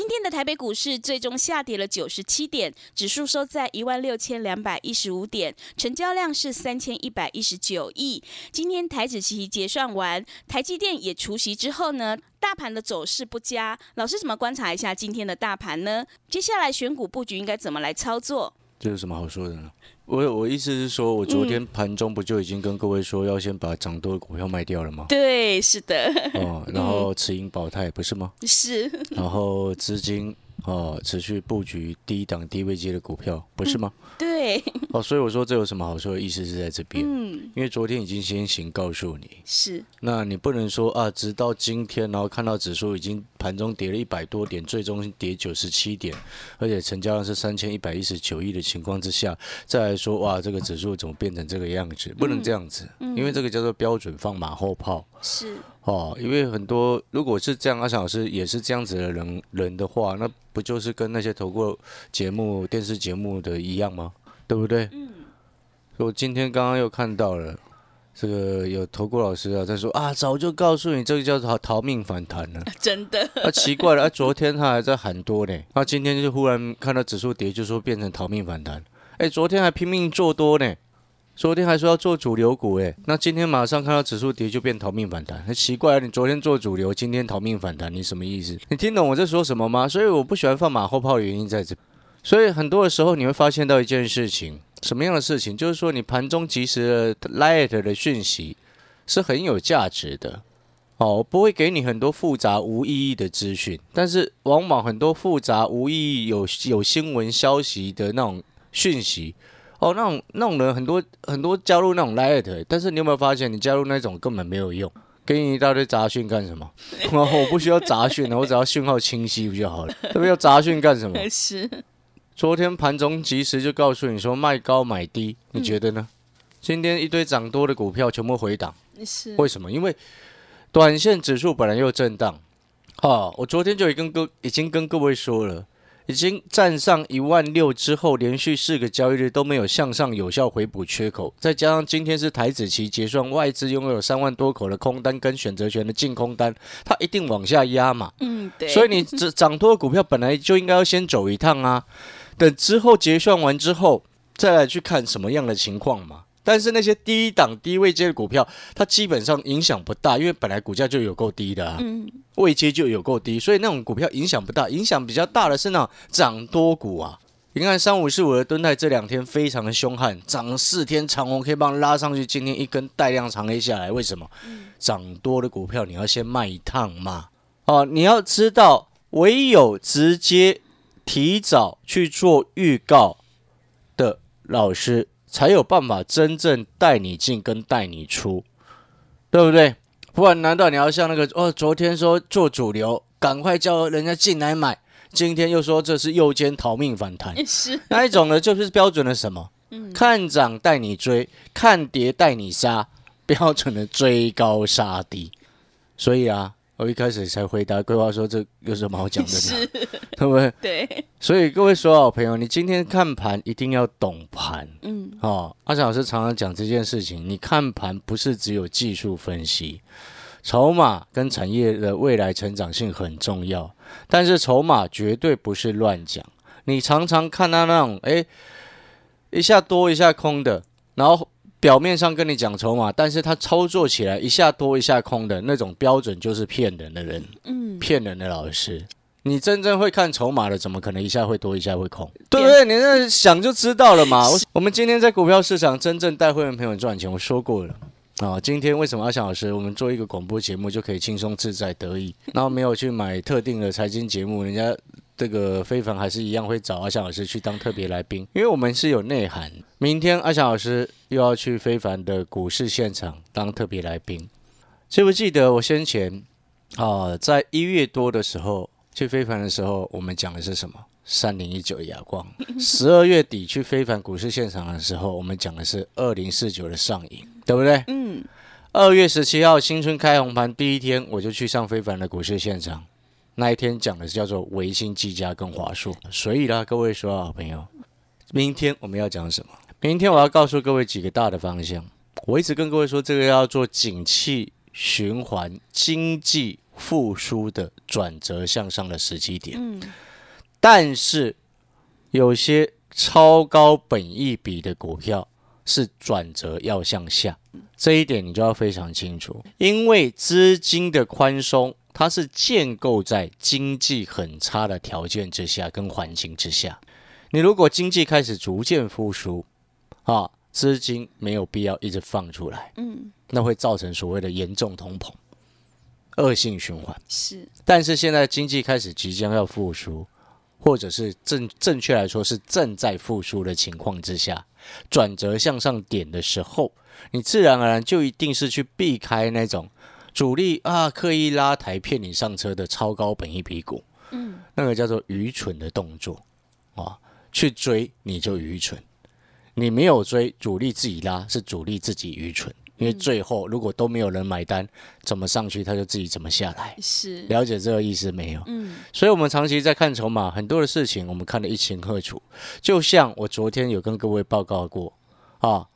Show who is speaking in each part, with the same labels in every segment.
Speaker 1: 今天的台北股市最终下跌了九十七点，指数收在一万六千两百一十五点，成交量是三千一百一十九亿。今天台指期结算完，台积电也除息之后呢，大盘的走势不佳。老师怎么观察一下今天的大盘呢？接下来选股布局应该怎么来操作？
Speaker 2: 这有什么好说的呢？我我意思是说，我昨天盘中不就已经跟各位说要先把涨多的股票卖掉了吗？
Speaker 1: 对，是的。
Speaker 2: 哦，然后持盈保泰不是吗？
Speaker 1: 是。
Speaker 2: 然后资金。哦，持续布局低档低位阶的股票，不是吗？
Speaker 1: 对。
Speaker 2: 哦，所以我说这有什么好说的？意思是在这边。嗯。因为昨天已经先行告诉你。
Speaker 1: 是。
Speaker 2: 那你不能说啊，直到今天，然后看到指数已经盘中跌了一百多点，最终跌九十七点，而且成交量是三千一百一十九亿的情况之下，再来说哇，这个指数怎么变成这个样子？不能这样子，因为这个叫做标准放马后炮。
Speaker 1: 是。
Speaker 2: 哦，因为很多如果是这样，阿翔老师也是这样子的人人的话，那不就是跟那些投过节目、电视节目的一样吗？对不对？嗯。我今天刚刚又看到了，这个有投过老师啊，在说啊，早就告诉你，这个叫做逃命反弹了。
Speaker 1: 真的。
Speaker 2: 啊，奇怪了，啊，昨天他还在喊多呢，那今天就忽然看到指数跌，就说变成逃命反弹。哎，昨天还拼命做多呢。昨天还说要做主流股，哎，那今天马上看到指数跌就变逃命反弹，很奇怪！你昨天做主流，今天逃命反弹，你什么意思？你听懂我在说什么吗？所以我不喜欢放马后炮的原因在这。所以很多的时候你会发现到一件事情，什么样的事情？就是说你盘中及时的 light 的讯息是很有价值的。哦，不会给你很多复杂无意义的资讯，但是往往很多复杂无意义有有新闻消息的那种讯息。哦，那种那种人很多很多加入那种 light，但是你有没有发现，你加入那种根本没有用，给你一大堆杂讯干什么？我不需要杂讯我只要讯号清晰不就好了？特别要杂讯干什么？
Speaker 1: 是。
Speaker 2: 昨天盘中及时就告诉你说卖高买低，你觉得呢？今天一堆涨多的股票全部回档，
Speaker 1: 是。
Speaker 2: 为什么？因为短线指数本来又震荡。哦，我昨天就已经跟已经跟各位说了。已经站上一万六之后，连续四个交易日都没有向上有效回补缺口，再加上今天是台子期结算，外资拥有三万多口的空单跟选择权的净空单，它一定往下压嘛。
Speaker 1: 嗯，对。
Speaker 2: 所以你涨 涨多的股票本来就应该要先走一趟啊，等之后结算完之后再来去看什么样的情况嘛。但是那些低档低位阶的股票，它基本上影响不大，因为本来股价就有够低的啊，位阶就有够低，所以那种股票影响不大。影响比较大的是那种涨多股啊。你看三五四五的蹲泰这两天非常的凶悍，涨四天长红可以帮拉上去，今天一根带量长黑下来，为什么？涨多的股票你要先卖一趟嘛。哦，你要知道，唯有直接提早去做预告的老师。才有办法真正带你进跟带你出，对不对？不然难道你要像那个哦，昨天说做主流，赶快叫人家进来买，今天又说这是右肩逃命反弹，
Speaker 1: 是
Speaker 2: 那一种呢？就是标准的什么？嗯，看涨带你追，看跌带你杀，标准的追高杀低。所以啊。我一开始才回答规划说这有什么好讲的呢？对不对？
Speaker 1: 对。
Speaker 2: 所以各位所有朋友，你今天看盘一定要懂盘。嗯。哦，阿强老师常常讲这件事情，你看盘不是只有技术分析，筹码跟产业的未来成长性很重要，但是筹码绝对不是乱讲。你常常看到那种哎一下多一下空的，然后。表面上跟你讲筹码，但是他操作起来一下多一下空的那种标准就是骗人的人，嗯，骗人的老师。你真正会看筹码的，怎么可能一下会多一下会空？对不对？你那想就知道了嘛。我我们今天在股票市场真正带会员朋友赚钱，我说过了啊。今天为什么阿翔老师我们做一个广播节目就可以轻松自在得意，然后没有去买特定的财经节目，人家。这个非凡还是一样会找阿翔老师去当特别来宾，因为我们是有内涵。明天阿翔老师又要去非凡的股市现场当特别来宾，记不记得我先前啊，在一月多的时候去非凡的时候，我们讲的是什么？三零一九亚光。十二月底去非凡股市现场的时候，我们讲的是二零四九的上影，对不对？
Speaker 1: 嗯，
Speaker 2: 二月十七号新春开红盘第一天，我就去上非凡的股市现场。那一天讲的是叫做维新、技嘉跟华硕。所以啦，各位所有好朋友，明天我们要讲什么？明天我要告诉各位几个大的方向。我一直跟各位说，这个要做景气循环、经济复苏的转折向上的时机点。
Speaker 1: 嗯，
Speaker 2: 但是有些超高本益比的股票是转折要向下，这一点你就要非常清楚，因为资金的宽松，它是建构在经济很差的条件之下跟环境之下。你如果经济开始逐渐复苏，啊，资金没有必要一直放出来，
Speaker 1: 嗯，
Speaker 2: 那会造成所谓的严重通膨、恶性循环。
Speaker 1: 是，
Speaker 2: 但是现在经济开始即将要复苏，或者是正正确来说是正在复苏的情况之下，转折向上点的时候，你自然而然就一定是去避开那种主力啊刻意拉抬骗你上车的超高本一比股，
Speaker 1: 嗯，
Speaker 2: 那个叫做愚蠢的动作。啊，去追你就愚蠢，你没有追，主力自己拉是主力自己愚蠢，因为最后如果都没有人买单，怎么上去他就自己怎么下来。
Speaker 1: 是，
Speaker 2: 了解这个意思没有？
Speaker 1: 嗯，
Speaker 2: 所以，我们长期在看筹码，很多的事情我们看得一清二楚。就像我昨天有跟各位报告过啊，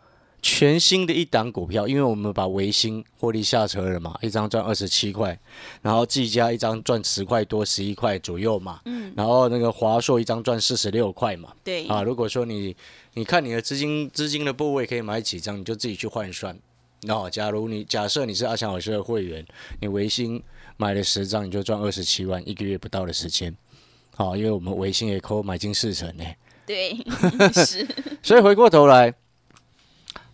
Speaker 2: 全新的一档股票，因为我们把维新获利下车了嘛，一张赚二十七块，然后技嘉一张赚十块多，十一块左右嘛，
Speaker 1: 嗯，
Speaker 2: 然后那个华硕一张赚四十六块嘛，
Speaker 1: 对，
Speaker 2: 啊，如果说你你看你的资金资金的部位可以买几张，你就自己去换算。那、假如你假设你是阿强老师的会员，你维新买了十张，你就赚二十七万，一个月不到的时间。好、因为我们维新也扣买进四成呢，
Speaker 1: 对，是，
Speaker 2: 所以回过头来，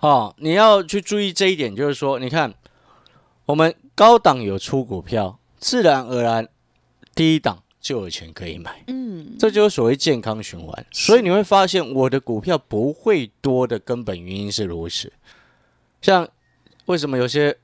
Speaker 2: 好、你要去注意这一点，就是说，你看我们高档有出股票，自然而然低档就有钱可以买。
Speaker 1: 嗯，
Speaker 2: 这就是所谓健康循环。所以你会发现，我的股票不会多的根本原因是如此。像为什么有些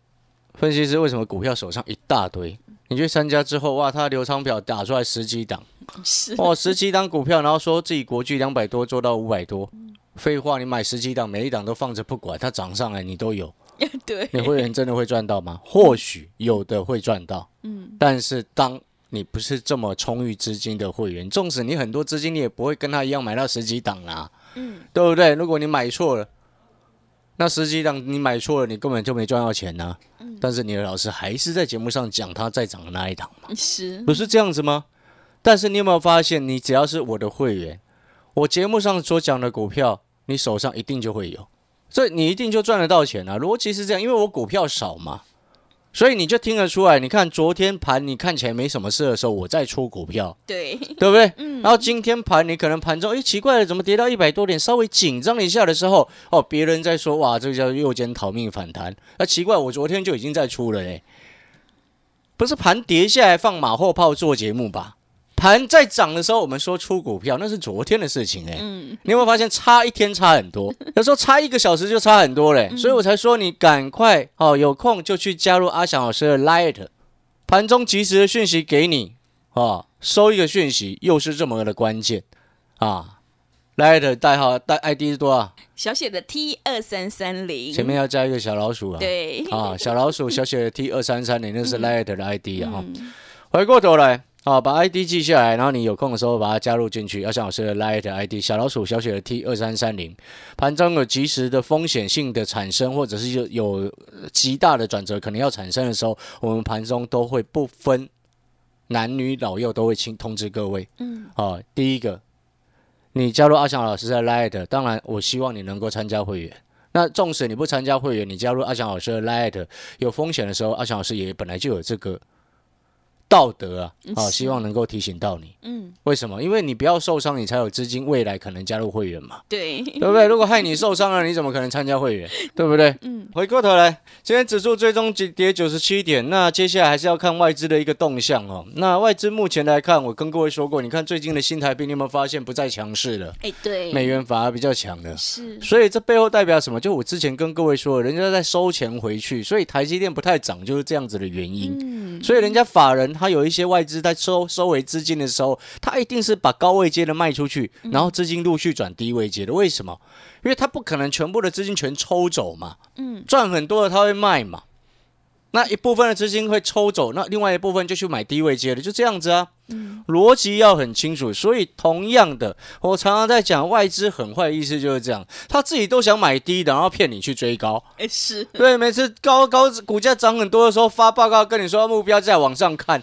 Speaker 2: 分析师为什么股票手上一大堆？你去参加之后，哇，他流仓表打出来十几档，
Speaker 1: 是，
Speaker 2: 哦，十几档股票，然后说自己国巨两百多做到五百多。废话，你买十几档，每一档都放着不管，它涨上来你都有，
Speaker 1: 对，
Speaker 2: 你会员真的会赚到吗？或许有的会赚到，
Speaker 1: 嗯，
Speaker 2: 但是当你不是这么充裕资金的会员，纵使你很多资金，你也不会跟他一样买到十几档啦，
Speaker 1: 嗯，
Speaker 2: 对不对？如果你买错了，那十几档你买错了，你根本就没赚到钱呐、但是你的老师还是在节目上讲他在涨的那一档嘛，
Speaker 1: 是，
Speaker 2: 不是这样子吗？但是你有没有发现，你只要是我的会员，我节目上所讲的股票，你手上一定就会有，所以你一定就赚得到钱啊。逻辑是这样，因为我股票少嘛，所以你就听得出来。你看昨天盘你看起来没什么事的时候，我在出股票，
Speaker 1: 对，
Speaker 2: 对不对？
Speaker 1: 嗯，
Speaker 2: 然后今天盘你可能盘中，哎，奇怪了，怎么跌到一百多点，稍微紧张一下的时候，哦，别人在说哇，这个叫右肩逃命反弹。那、奇怪，我昨天就已经在出了嘞，不是盘跌下来放马后炮做节目吧？盘在涨的时候，我们说出股票，那是昨天的事情哎。
Speaker 1: 嗯，
Speaker 2: 你有没有发现差一天差很多？有时候差一个小时就差很多嘞，所以我才说你赶快哦，有空就去加入阿翔老师的 Light，盘中及时的讯息给你啊，收一个讯息又是这么的关键啊。Light 代号代 ID 是多少？
Speaker 1: 小写的 T 二三三零，
Speaker 2: 前面要加一个小老鼠啊。
Speaker 1: 对，
Speaker 2: 啊，小老鼠小写的 T 二三三零，那是 Light 的 ID 啊。
Speaker 1: 嗯，
Speaker 2: 回过头来，啊，把 ID 记下来，然后你有空的时候把它加入进去。要像老师的 Light ID 小老鼠小写的 T 二三三零，盘中有及时的风险性的产生，或者是有有极大的转折可能要产生的时候，我们盘中都会不分男女老幼都会请通知各位。
Speaker 1: 嗯，
Speaker 2: 啊，第一个，你加入阿翔老师的 Light，当然我希望你能够参加会员。那纵使你不参加会员，你加入阿翔老师的 Light，有风险的时候，阿翔老师也本来就有这个道德啊，啊，
Speaker 1: 嗯是
Speaker 2: 希望能够提醒到你。
Speaker 1: 嗯，
Speaker 2: 为什么？因为你不要受伤，你才有资金未来可能加入会员嘛，
Speaker 1: 对，
Speaker 2: 对不对？如果害你受伤了，你怎么可能参加会员？对不对？
Speaker 1: 嗯，
Speaker 2: 回过头来，今天指数最终跌跌九十七点，那接下来还是要看外资的一个动向哦。那外资目前来看，我跟各位说过，你看最近的新台币，你有没有发现不再强势了？
Speaker 1: 哎，对，
Speaker 2: 美元反而比较强了。
Speaker 1: 是，
Speaker 2: 所以这背后代表什么？就我之前跟各位说，人家在收钱回去，所以台积电不太涨，就是这样子的原因。
Speaker 1: 嗯，
Speaker 2: 所以人家法人他有一些外资在收收回资金的时候，他一定是把高位阶的卖出去，然后资金陆续转低位阶的。为什么？因为他不可能全部的资金全抽走嘛，
Speaker 1: 嗯，
Speaker 2: 赚很多的他会卖嘛，那一部分的资金会抽走，那另外一部分就去买低位接的，就这样子啊。
Speaker 1: 嗯，
Speaker 2: 逻辑要很清楚。所以同样的，我常常在讲外资很坏的意思就是这样，他自己都想买低的，然后骗你去追高。
Speaker 1: 哎，是，
Speaker 2: 对，每次高高股价涨很多的时候发报告跟你说目标价往上看，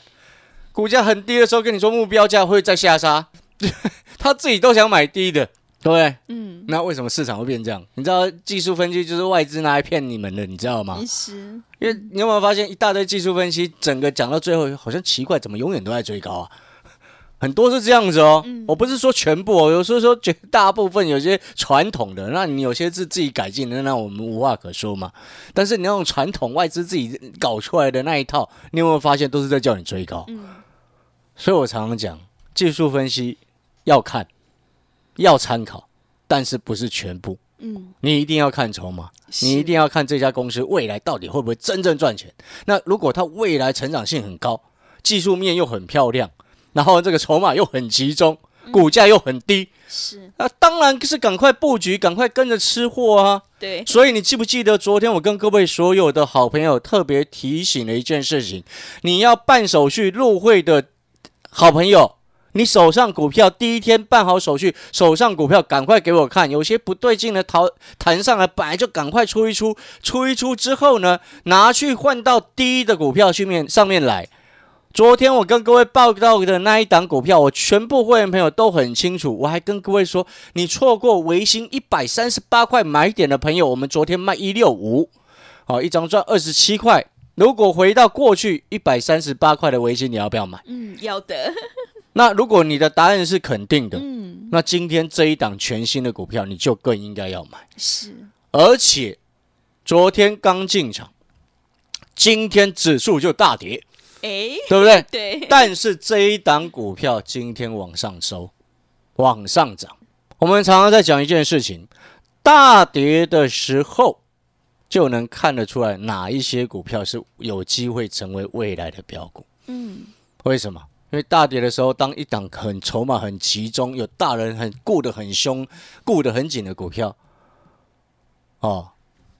Speaker 2: 股价很低的时候跟你说目标价会再下杀，他自己都想买低的，对不对？
Speaker 1: 嗯，
Speaker 2: 那为什么市场会变这样？你知道技术分析就是外资拿来骗你们的，你知道吗？
Speaker 1: 是，
Speaker 2: 因为你有没有发现一大堆技术分析，整个讲到最后好像奇怪，怎么永远都在追高啊？很多是这样子哦，
Speaker 1: 嗯
Speaker 2: 我不是说全部哦，有时候说绝大部分有些传统的，那你有些是自己改进的，那我们无话可说嘛。但是你那种传统外资自己搞出来的那一套，你有没有发现都是在叫你追高？
Speaker 1: 嗯，
Speaker 2: 所以我常常讲，技术分析要看，要参考，但是不是全部。
Speaker 1: 嗯，
Speaker 2: 你一定要看筹码，你一定要看这家公司未来到底会不会真正赚钱。那如果它未来成长性很高，技术面又很漂亮，然后这个筹码又很集中，股价又很低，
Speaker 1: 是，
Speaker 2: 那当然是赶快布局，赶快跟着吃货啊！
Speaker 1: 对，
Speaker 2: 所以你记不记得昨天我跟各位所有的好朋友特别提醒了一件事情：你要办手续入会的好朋友，你手上股票第一天办好手续，手上股票赶快给我看，有些不对劲的逃弹上来，本来就赶快出一出，出一出之后呢，拿去换到低的股票去面上面来。昨天我跟各位报告的那一档股票，我全部会员朋友都很清楚。我还跟各位说，你错过维新一百三十八块买点的朋友，我们昨天卖一六五，好，一张赚二十七块。如果回到过去一百三十八块的维新，你要不要买？
Speaker 1: 嗯，要的，
Speaker 2: 那如果你的答案是肯定的，
Speaker 1: 嗯，
Speaker 2: 那今天这一档全新的股票，你就更应该要买。
Speaker 1: 是，
Speaker 2: 而且昨天刚进场，今天指数就大跌，
Speaker 1: 哎，
Speaker 2: 对不对？
Speaker 1: 对，
Speaker 2: 但是这一档股票今天往上收，往上涨。我们常常在讲一件事情，大跌的时候就能看得出来哪一些股票是有机会成为未来的标股。
Speaker 1: 嗯，
Speaker 2: 为什么？因为大跌的时候，当一档很筹码很集中，有大人很顾得很凶、顾得很紧的股票，哦，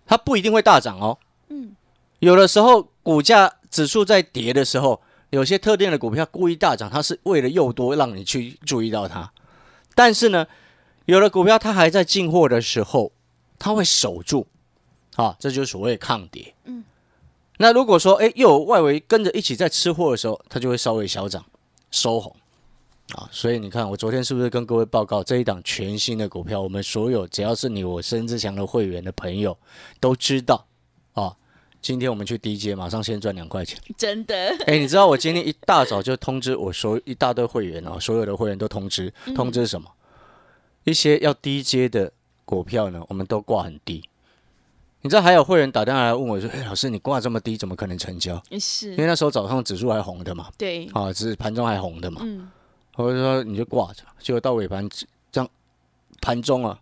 Speaker 2: 它不一定会大涨哦。
Speaker 1: 嗯，
Speaker 2: 有的时候股价指数在跌的时候，有些特定的股票故意大涨，它是为了诱多让你去注意到它。但是呢，有的股票它还在进货的时候，它会守住，啊，这就是所谓抗跌。
Speaker 1: 嗯，
Speaker 2: 那如果说哎又有外围跟着一起在吃货的时候，它就会稍微小涨收红。啊，所以你看，我昨天是不是跟各位报告这一档全新的股票？我们所有只要是你我申志强的会员的朋友都知道啊。今天我们去低阶，马上先赚两块钱。
Speaker 1: 真的，
Speaker 2: 哎，你知道我今天一大早就通知我所一大堆会员哦，所有的会员都通知，通知什么？一些要低阶的股票呢，我们都挂很低。你知道还有会员打电话来问我说：“哎，老师，你挂这么低，怎么可能成交？”因为，那时候早上指数还红的嘛，
Speaker 1: 对，
Speaker 2: 啊，只是盘中还红的嘛。
Speaker 1: 嗯，
Speaker 2: 我就说你就挂着，结果到尾盘这样盘中啊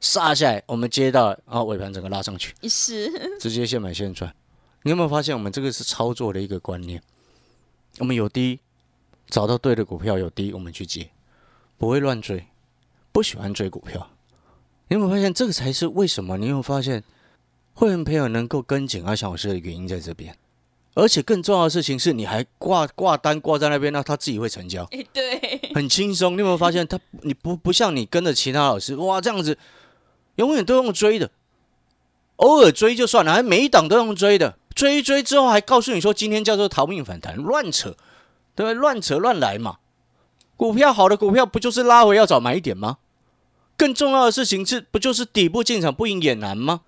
Speaker 2: 杀下来，我们接到，然后尾盘整个拉上去，
Speaker 1: 是，
Speaker 2: 直接现买现赚。你有没有发现我们这个是操作的一个观念？我们有低，找到对的股票有低，我们去接，不会乱追，不喜欢追股票。你有没有发现这个才是为什么？你有没有发现会员朋友能够跟紧阿翔老师的原因在这边？而且更重要的事情是，你还挂挂单挂在那边，那他自己会成交。
Speaker 1: 哎，对，
Speaker 2: 很轻松。你有没有发现他？你不不像你跟着其他老师哇这样子，永远都用追的，偶尔追就算了，还每一档都用追的，追一追之后还告诉你说今天叫做逃命反弹，乱扯，对不对？乱扯乱来嘛。股票好的股票不就是拉回要找买点吗？更重要的事情是不就是底部进场不赢也难吗？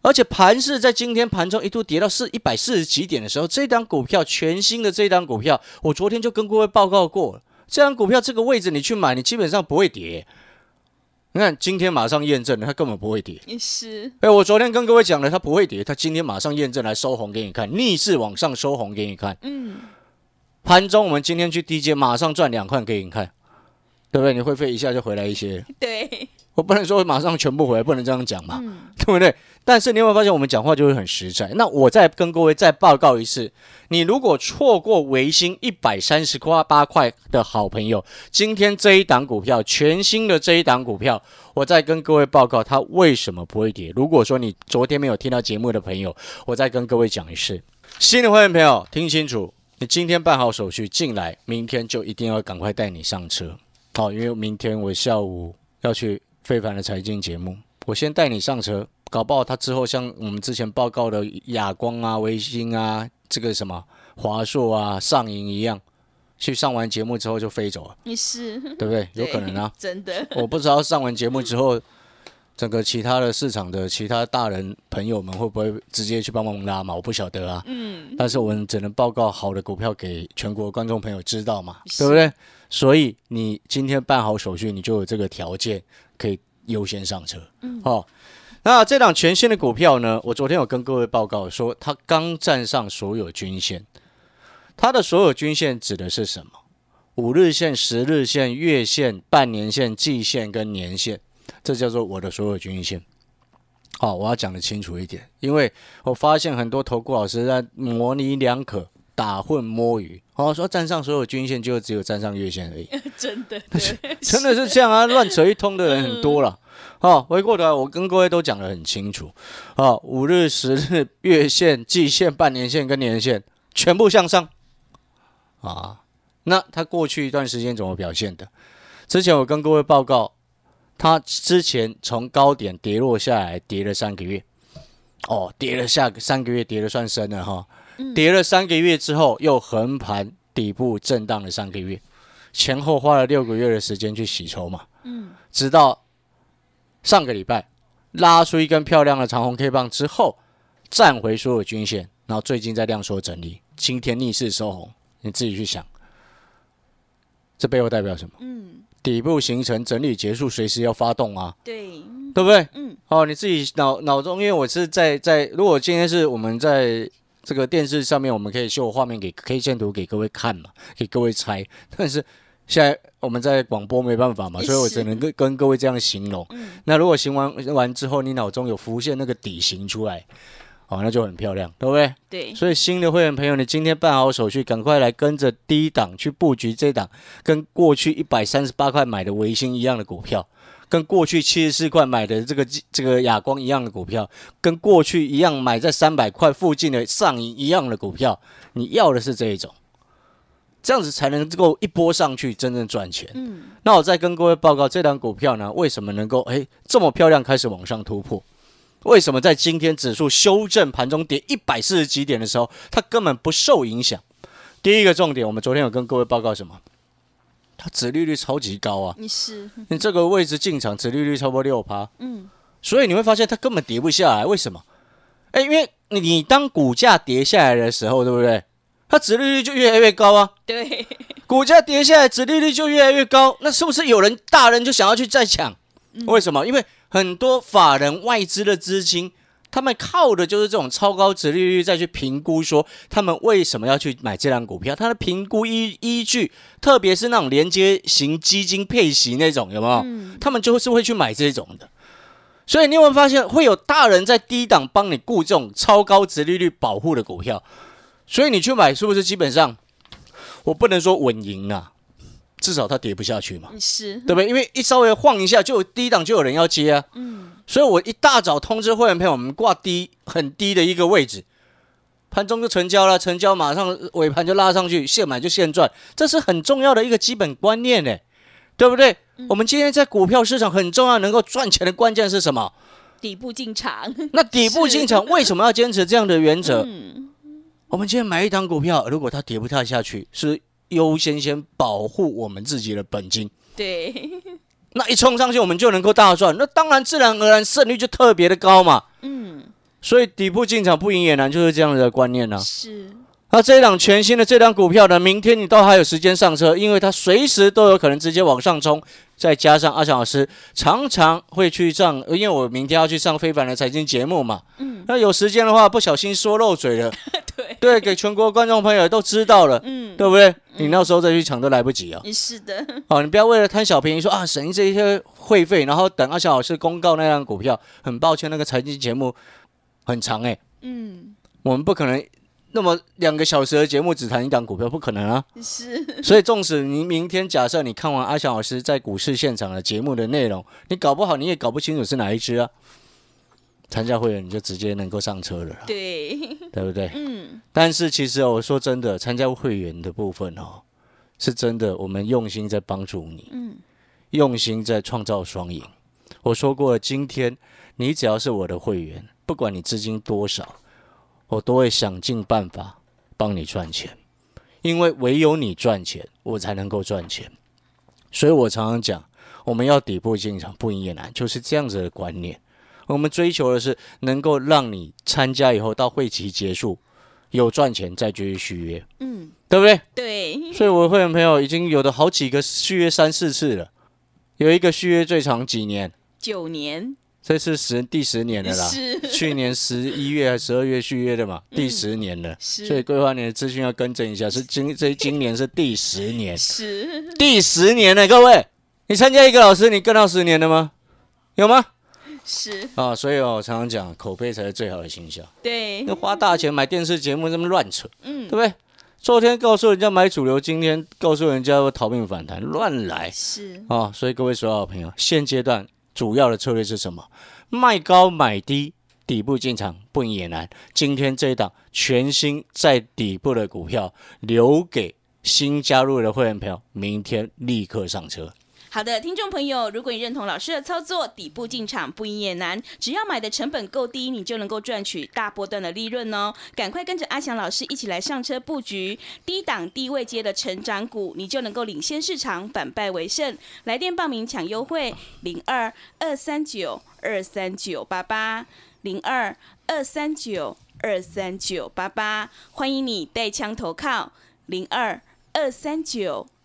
Speaker 2: 而且盘市在今天盘中一度跌到四一百四十几点的时候，这档股票全新的这档股票，我昨天就跟各位报告过了，这档股票这个位置你去买，你基本上不会跌。你看今天马上验证了，它根本不会跌。
Speaker 1: 是，
Speaker 2: 哎，我昨天跟各位讲了，它不会跌，它今天马上验证来收红给你看，逆势往上收红给你看。
Speaker 1: 嗯，
Speaker 2: 盘中我们今天去低阶，马上赚两块给你看，对不对？你会费一下就回来一些。
Speaker 1: 对，
Speaker 2: 我不能说马上全部回来，不能这样讲嘛，
Speaker 1: 嗯，
Speaker 2: 对不对？但是你有没有发现，我们讲话就会很实在？那我再跟各位再报告一次，你如果错过维新一百三十块八块的好朋友，今天这一档股票，全新的这一档股票，我再跟各位报告它为什么不会跌。如果说你昨天没有听到节目的朋友，我再跟各位讲一次，新的会员朋友听清楚，你今天办好手续进来，明天就一定要赶快带你上车。好，因为明天我下午要去非凡的财经节目，我先带你上车，搞不好他之后像我们之前报告的亚光啊、微星啊、这个什么华硕啊、上银一样，去上完节目之后就飞走了，
Speaker 1: 你是，
Speaker 2: 对不对？有可能啊，
Speaker 1: 真的，
Speaker 2: 我不知道上完节目之后，整个其他的市场的其他大人朋友们会不会直接去帮忙拉嘛？我不晓得啊。
Speaker 1: 嗯，
Speaker 2: 但是我们只能报告好的股票给全国观众朋友知道嘛，对不对？所以你今天办好手续，你就有这个条件可以优先上车。嗯，哦，那这档全新的股票呢，我昨天有跟各位报告说，它刚站上所有均线。它的所有均线指的是什么？五日线、十日线、月线、半年线、季线跟年线，这叫做我的所有均线。好、我要讲的清楚一点，因为我发现很多投顾老师在模棱两可、打混摸鱼。哦，说站上所有均线，就只有站上月线而已，
Speaker 1: 真的，对，
Speaker 2: 真的是这样啊！乱扯一通的人很多了。哦，回过头来，我跟各位都讲得很清楚。哦，五日、十日、月线、季线、半年线跟年线全部向上。啊，那它过去一段时间怎么表现的？之前我跟各位报告，它之前从高点跌落下来，跌了三个月。哦，跌了下三个月，跌了算深了哈。跌了三个月之后，又横盘底部震荡了三个月，前后花了六个月的时间去洗筹嘛。
Speaker 1: 嗯，
Speaker 2: 直到上个礼拜拉出一根漂亮的长红 K 棒之后，站回所有均线，然后最近在量缩整理，今天逆势收红，你自己去想，这背后代表什么？
Speaker 1: 嗯，
Speaker 2: 底部形成整理结束，随时要发动啊，
Speaker 1: 对，
Speaker 2: 对不对？
Speaker 1: 嗯，
Speaker 2: 哦，你自己脑脑中，因为我是在在，如果今天是我们在这个电视上面，我们可以秀画面给 K 线图给各位看嘛，给各位猜。但是现在我们在广播没办法嘛，所以我只能跟跟各位这样形容。
Speaker 1: 嗯
Speaker 2: 那如果形完完之后，你脑中有浮现那个底形出来，哦，那就很漂亮，对不对？
Speaker 1: 对，
Speaker 2: 所以新的会员朋友，你今天办好手续，赶快来跟着低档去布局这档跟过去一百三十八块买的维新一样的股票，跟过去七十四块买的这个这个亚光一样的股票，跟过去一样买在三百块附近的上影一样的股票，你要的是这一种，这样子才能够一波上去真正赚钱。
Speaker 1: 嗯，
Speaker 2: 那我再跟各位报告，这档股票呢，为什么能够哎这么漂亮开始往上突破？为什么在今天指数修正盘中跌一百四十几点的时候，它根本不受影响？第一个重点，我们昨天有跟各位报告什么？它殖利率超级高啊！
Speaker 1: 你是，
Speaker 2: 你这个位置进场，殖利率超过六趴，
Speaker 1: 嗯，
Speaker 2: 所以你会发现它根本跌不下来。为什么？哎，因为你你当股价跌下来的时候，对不对？它殖利率就越来越高啊。
Speaker 1: 对，
Speaker 2: 股价跌下来，殖利率就越来越高，那是不是有人大人就想要去再抢？为什么？因为很多法人外资的资金，他们靠的就是这种超高值利率再去评估，说他们为什么要去买这张股票，它的评估依依据，特别是那种连接型基金配息那种，有没有？
Speaker 1: 嗯，
Speaker 2: 他们就是会去买这种的。所以你有没有发现，会有大人在低档帮你顾这种超高值利率保护的股票？所以你去买，是不是基本上我不能说稳赢啊，至少它跌不下去嘛，
Speaker 1: 是，
Speaker 2: 对不对？因为一稍微晃一下，就有低档就有人要接啊。
Speaker 1: 嗯，
Speaker 2: 所以我一大早通知会员朋友，我们挂低很低的一个位置，盘中就成交了，成交马上尾盘就拉上去，现买就现赚，这是很重要的一个基本观念呢，对不对？我们今天在股票市场很重要，能够赚钱的关键是什么？
Speaker 1: 底部进场，
Speaker 2: 那底部进场为什么要坚持这样的原则？
Speaker 1: 嗯，
Speaker 2: 我们今天买一档股票，如果它跌不太下去，是优先先保护我们自己的本金。
Speaker 1: 对，
Speaker 2: 那一冲上去，我们就能够大赚，那当然自然而然胜率就特别的高嘛。
Speaker 1: 嗯，
Speaker 2: 所以底部进场不赢也难，就是这样子的观念呢、
Speaker 1: 是，
Speaker 2: 那这一档全新的这档股票呢，明天你都还有时间上车，因为它随时都有可能直接往上冲。再加上阿强老师常常会去上，因为我明天要去上非凡的财经节目嘛，
Speaker 1: 嗯，
Speaker 2: 那有时间的话不小心说漏嘴了，
Speaker 1: 对，
Speaker 2: 给全国观众朋友都知道了，
Speaker 1: 嗯，
Speaker 2: 对不对？你那时候再去抢都来不及啊！
Speaker 1: 是的，
Speaker 2: 哦，你不要为了贪小便宜说啊省这些会费，然后等阿翔老师公告那张股票。很抱歉，那个财经节目很长哎、
Speaker 1: 嗯，
Speaker 2: 我们不可能那么两个小时的节目只谈一档股票，不可能啊！
Speaker 1: 是，
Speaker 2: 所以，纵使你明天假设你看完阿翔老师在股市现场的节目的内容，你搞不好你也搞不清楚是哪一只啊。参加会员你就直接能够上车了啦，
Speaker 1: 对，
Speaker 2: 对不对？
Speaker 1: 嗯，
Speaker 2: 但是其实哦我说真的，参加会员的部分哦，是真的，我们用心在帮助你，
Speaker 1: 嗯，
Speaker 2: 用心在创造双赢。我说过了，今天你只要是我的会员，不管你资金多少，我都会想尽办法帮你赚钱，因为唯有你赚钱，我才能够赚钱。所以我常常讲，我们要底部进场，不赢也难，就是这样子的观念。我们追求的是能够让你参加以后到会期结束有赚钱再继续续约，
Speaker 1: 嗯，
Speaker 2: 对不对？
Speaker 1: 对，
Speaker 2: 所以我的会员朋友已经有的好几个续约三四次了，有一个续约最长几年，
Speaker 1: 九年，
Speaker 2: 这是十第十年了啦。去年十一月还十二月续约的嘛，第十年了。所以规划年的资讯要更正一下，是今 这今年是第十年，
Speaker 1: 是，
Speaker 2: 第十年了，各位，你参加一个老师，你跟到十年了吗？有吗？
Speaker 1: 是，
Speaker 2: 啊，所以哦，我常常讲，口碑才是最好的形象。
Speaker 1: 对
Speaker 2: 那，花大钱买电视节目，这么乱扯，
Speaker 1: 嗯
Speaker 2: 对不对？昨天告诉人家买主流，今天告诉人家要逃命反弹，乱来
Speaker 1: 是，
Speaker 2: 啊！所以各位所有的朋友，现阶段主要的策略是什么？卖高买低，底部进场不赢也难。今天这一档全新在底部的股票，留给新加入的会员朋友，明天立刻上车。
Speaker 1: 好的，听众朋友，如果你认同老师的操作，底部进场不赢也难，只要买的成本够低，你就能够赚取大波段的利润哦。赶快跟着阿翔老师一起来上车布局低档低位阶的成长股，你就能够领先市场，反败为胜。来电报名抢优惠，零二二三九二三九八八零二二三九二三九八八，欢迎你带枪投靠零二二三九。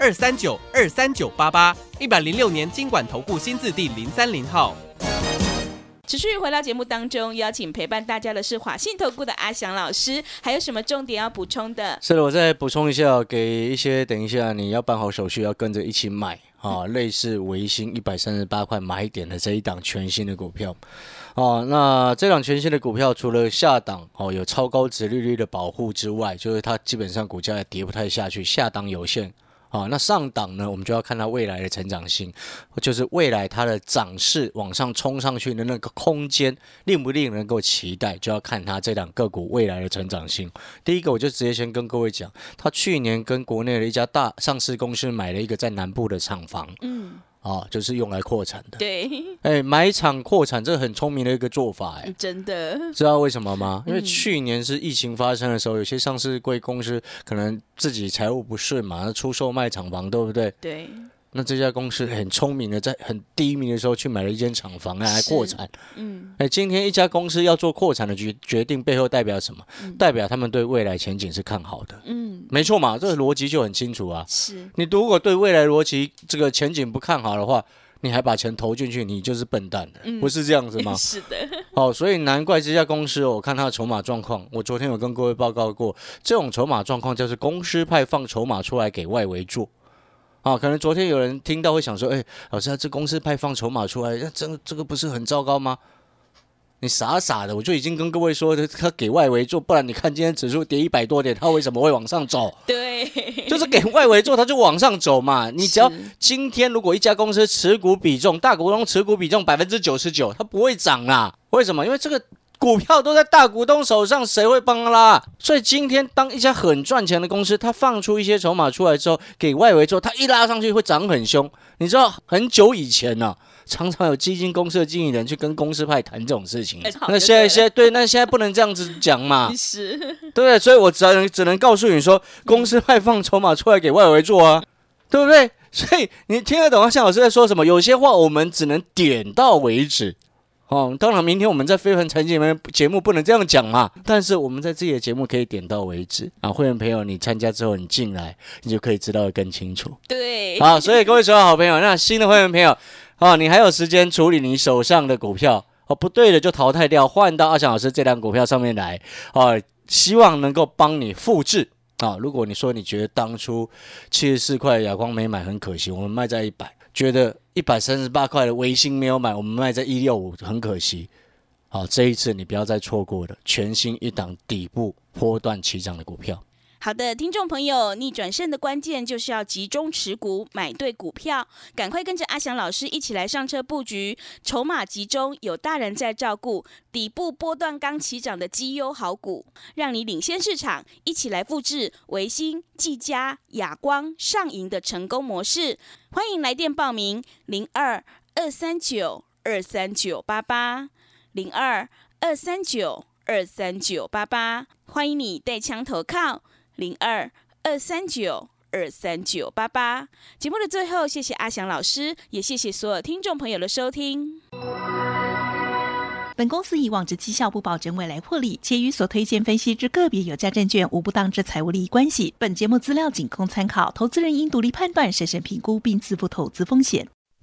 Speaker 3: 二三九二三九八八，一百零六年经管投顾新字第零三零号。
Speaker 1: 持续回到节目当中，邀请陪伴大家的是华信投顾的阿翔老师，还有什么重点要补充的？
Speaker 2: 是的，我再补充一下，给一些等一下你要办好手续，要跟着一起买啊，类似维新一百三十八块买点的这一档全新的股票。哦，那这档全新的股票除了下档哦有超高值利率的保护之外，就是它基本上股价也跌不太下去，下档有限。啊，那上档呢，我们就要看它未来的成长性，就是未来它的涨势往上冲上去的那个空间，令不令人够期待，就要看它这档个股未来的成长性。第一个，我就直接先跟各位讲，他去年跟国内的一家大上市公司买了一个在南部的厂房，
Speaker 1: 嗯，
Speaker 2: 啊，就是用来扩产的。
Speaker 1: 对，
Speaker 2: 哎，买厂扩产，这很聪明的一个做法，哎。
Speaker 1: 真的，
Speaker 2: 知道为什么吗？因为
Speaker 1: 嗯
Speaker 2: 去年是疫情发生的时候，有些上市贵公司可能自己财务不顺嘛，出售卖厂房，对不对？
Speaker 1: 对，
Speaker 2: 那这家公司很聪明的，在很低迷的时候去买了一间厂房来
Speaker 1: 是
Speaker 2: 扩产。
Speaker 1: 嗯，
Speaker 2: 哎，今天一家公司要做扩产的决决定，背后代表什么？代表他们对未来前景是看好的。
Speaker 1: 嗯，
Speaker 2: 没错嘛，这个逻辑就很清楚啊。
Speaker 1: 是，
Speaker 2: 你如果对未来逻辑这个前景不看好的话，你还把钱投进去，你就是笨蛋的，
Speaker 1: 嗯
Speaker 2: 不是这样子吗？
Speaker 1: 是的，
Speaker 2: 哦，所以难怪这家公司哦，我看它的筹码状况，我昨天有跟各位报告过，这种筹码状况就是公司派放筹码出来给外围做。啊，可能昨天有人听到会想说，哎，老师，这公司派放筹码出来，那这这个不是很糟糕吗？你傻傻的，我就已经跟各位说的，他给外围做，不然你看今天指数跌一百多点，他为什么会往上走？
Speaker 1: 对，
Speaker 2: 就是给外围做，他就往上走嘛。你只要今天如果一家公司持股比重，大股东持股比重百分之九十九，它不会涨啦。为什么？因为这个股票都在大股东手上，谁会帮他拉？所以今天当一家很赚钱的公司，他放出一些筹码出来之后，给外围做，他一拉上去会涨很凶。你知道很久以前呢、常常有基金公司的经理人去跟公司派谈这种事情 那现在现在对，那现在不能这样子讲嘛，
Speaker 1: 是，
Speaker 2: 对不对？所以我只能只能告诉你说，公司派放筹码出来给外围做啊，对不对？所以你听得懂啊？向老师在说什么？有些话我们只能点到为止。哦，当然，明天我们在非凡财经里面节目不能这样讲嘛，但是我们在自己的节目可以点到为止啊。会员朋友，你参加之后，你进来，你就可以知道的更清楚。
Speaker 1: 对，
Speaker 2: 好，所以各位所有好朋友，那新的会员朋友，哦，你还有时间处理你手上的股票，哦，不对的就淘汰掉，换到阿翔老师这辆股票上面来，哦，希望能够帮你复制。啊、如果你说你觉得当初七十四块的亚光没买很可惜，我们卖在一百，觉得一百三十八块的微信没有买，我们卖在一六五很可惜。好，这一次你不要再错过了全新一档底部波段起涨的股票。
Speaker 1: 好的，听众朋友，逆转胜的关键就是要集中持股，买对股票，赶快跟着阿翔老师一起来上车布局，筹码集中，有大人在照顾，底部波段刚起涨的绩优好股，让你领先市场，一起来复制维新、技嘉、亚光、上银的成功模式。欢迎来电报名：零二二三九二三九八八零二二三九二三九八八，欢迎你带枪投靠。零二二三九二三九八八。节目的最后，谢谢阿翔老师，也谢谢所有听众朋友的收听。
Speaker 4: 本公司以往之绩效不保证未来获利，且与所推荐分析之个别有价证券无不当之财务利益关系。本节目资料仅供参考，投资人应独立判断、审慎评估并自负投资风险。